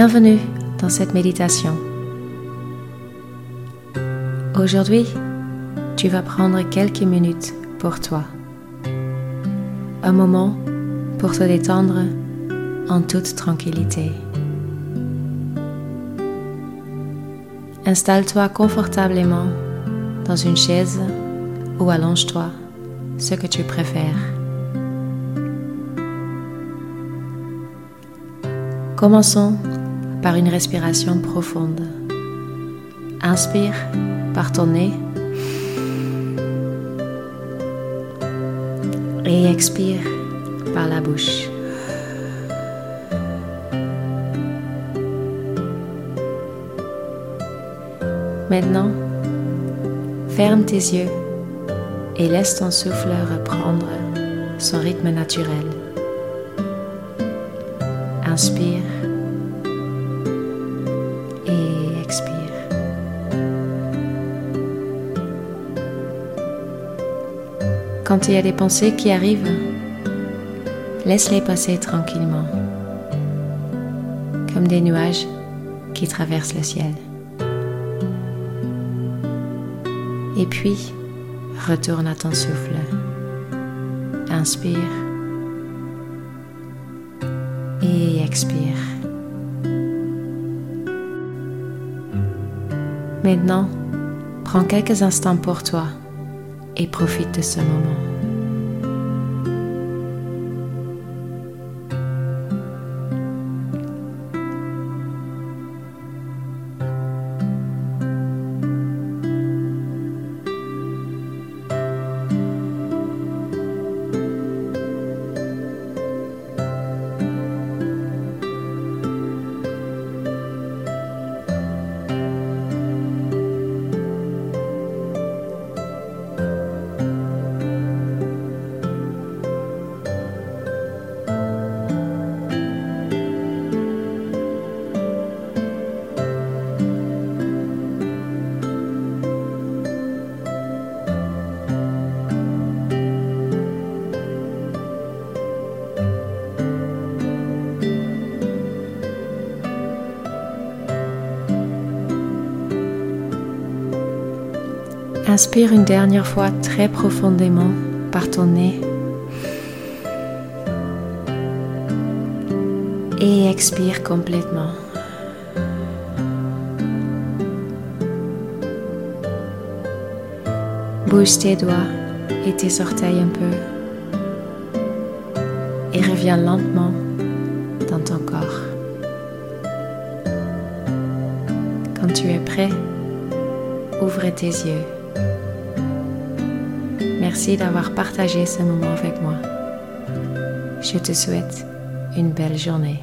Bienvenue dans cette méditation. Aujourd'hui, tu vas prendre quelques minutes pour toi. Un moment pour te détendre en toute tranquillité. Installe-toi confortablement dans une chaise ou allonge-toi, ce que tu préfères. Commençons par une respiration profonde. Inspire par ton nez et expire par la bouche. Maintenant, ferme tes yeux et laisse ton souffle reprendre son rythme naturel. Inspire Quand il y a des pensées qui arrivent, laisse-les passer tranquillement, comme des nuages qui traversent le ciel. Et puis, retourne à ton souffle. Inspire et expire. Maintenant, prends quelques instants pour toi et profite de ce moment. Inspire une dernière fois très profondément par ton nez. Et expire complètement. Bouge tes doigts et tes orteils un peu. Et reviens lentement dans ton corps. Quand tu es prêt, ouvre tes yeux. Merci d'avoir partagé ce moment avec moi. Je te souhaite une belle journée.